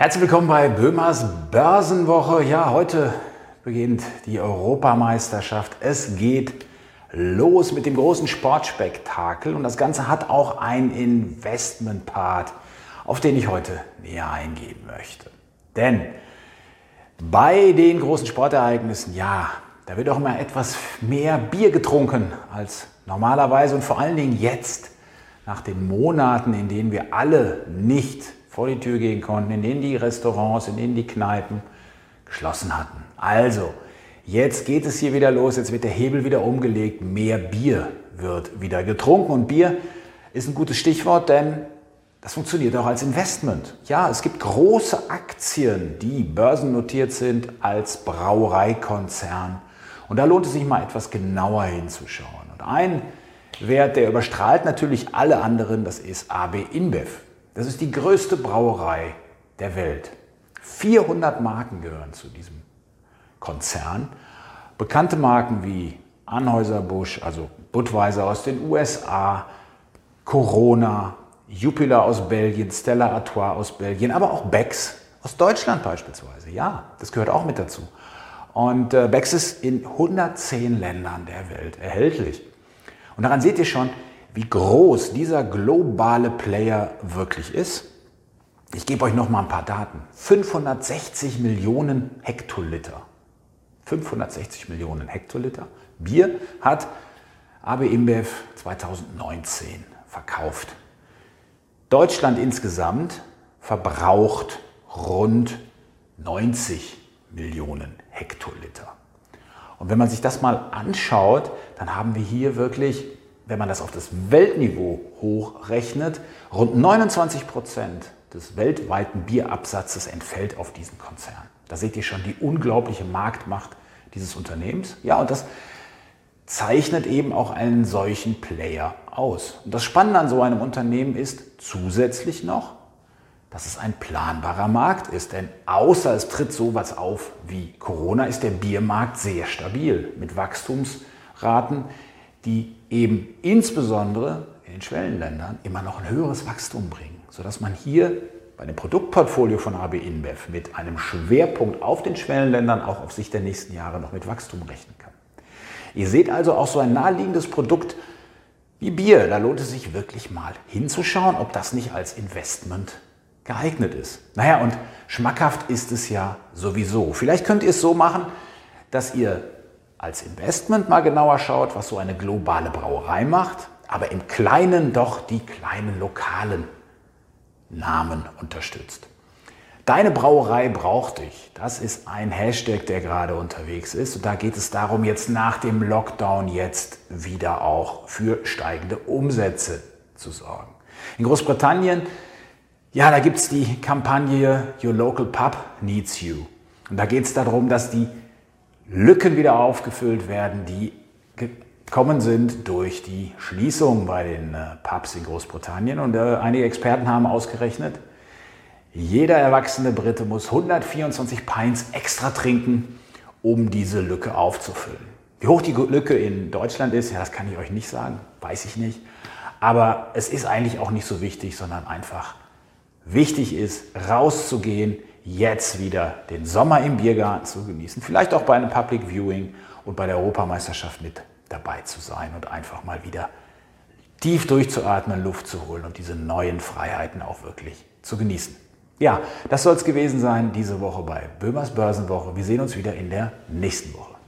Herzlich willkommen bei Böhmers Börsenwoche. Ja, heute beginnt die Europameisterschaft. Es geht los mit dem großen Sportspektakel und das Ganze hat auch einen Investment-Part, auf den ich heute näher eingehen möchte. Denn bei den großen Sportereignissen, ja, da wird auch immer etwas mehr Bier getrunken als normalerweise und vor allen Dingen jetzt, nach den Monaten, in denen wir alle nicht vor die Tür gehen konnten, in denen die Restaurants, in denen die Kneipen geschlossen hatten. Also, jetzt geht es hier wieder los, jetzt wird der Hebel wieder umgelegt, mehr Bier wird wieder getrunken und Bier ist ein gutes Stichwort, denn das funktioniert auch als Investment. Ja, es gibt große Aktien, die börsennotiert sind als Brauereikonzern. Und da lohnt es sich mal etwas genauer hinzuschauen. Und ein Wert, der überstrahlt natürlich alle anderen, das ist AB InBev. Das ist die größte Brauerei der Welt. 400 Marken gehören zu diesem Konzern. Bekannte Marken wie Anheuser-Busch, also Budweiser aus den USA, Corona, Jupiler aus Belgien, Stella Artois aus Belgien, aber auch Becks aus Deutschland beispielsweise. Ja, das gehört auch mit dazu. Und äh, Becks ist in 110 Ländern der Welt erhältlich. Und daran seht ihr schon, wie groß dieser globale Player wirklich ist. Ich gebe euch noch mal ein paar Daten. 560 Millionen Hektoliter. 560 Millionen Hektoliter Bier hat AB InBev 2019 verkauft. Deutschland insgesamt verbraucht rund 90 Millionen Hektoliter. Und wenn man sich das mal anschaut, dann haben wir hier wirklich wenn man das auf das Weltniveau hochrechnet, rund 29 Prozent des weltweiten Bierabsatzes entfällt auf diesen Konzern. Da seht ihr schon die unglaubliche Marktmacht dieses Unternehmens. Ja, und das zeichnet eben auch einen solchen Player aus. Und das Spannende an so einem Unternehmen ist zusätzlich noch, dass es ein planbarer Markt ist. Denn außer es tritt sowas auf wie Corona, ist der Biermarkt sehr stabil mit Wachstumsraten, die eben insbesondere in den Schwellenländern immer noch ein höheres Wachstum bringen, sodass man hier bei dem Produktportfolio von AB InBev mit einem Schwerpunkt auf den Schwellenländern auch auf Sicht der nächsten Jahre noch mit Wachstum rechnen kann. Ihr seht also auch so ein naheliegendes Produkt wie Bier. Da lohnt es sich wirklich mal hinzuschauen, ob das nicht als Investment geeignet ist. Naja, und schmackhaft ist es ja sowieso. Vielleicht könnt ihr es so machen, dass ihr als Investment mal genauer schaut, was so eine globale Brauerei macht, aber im Kleinen doch die kleinen lokalen Namen unterstützt. Deine Brauerei braucht dich. Das ist ein Hashtag, der gerade unterwegs ist. Und da geht es darum, jetzt nach dem Lockdown jetzt wieder auch für steigende Umsätze zu sorgen. In Großbritannien, ja, da gibt es die Kampagne Your Local Pub Needs You. Und da geht es darum, dass die Lücken wieder aufgefüllt werden, die gekommen sind durch die Schließung bei den äh, Pubs in Großbritannien. Und äh, einige Experten haben ausgerechnet, jeder erwachsene Brite muss 124 Pints extra trinken, um diese Lücke aufzufüllen. Wie hoch die Lücke in Deutschland ist, ja, das kann ich euch nicht sagen, weiß ich nicht. Aber es ist eigentlich auch nicht so wichtig, sondern einfach wichtig ist, rauszugehen, jetzt wieder den Sommer im Biergarten zu genießen, vielleicht auch bei einem Public Viewing und bei der Europameisterschaft mit dabei zu sein und einfach mal wieder tief durchzuatmen, Luft zu holen und diese neuen Freiheiten auch wirklich zu genießen. Ja, das soll es gewesen sein diese Woche bei Böhmers Börsenwoche. Wir sehen uns wieder in der nächsten Woche.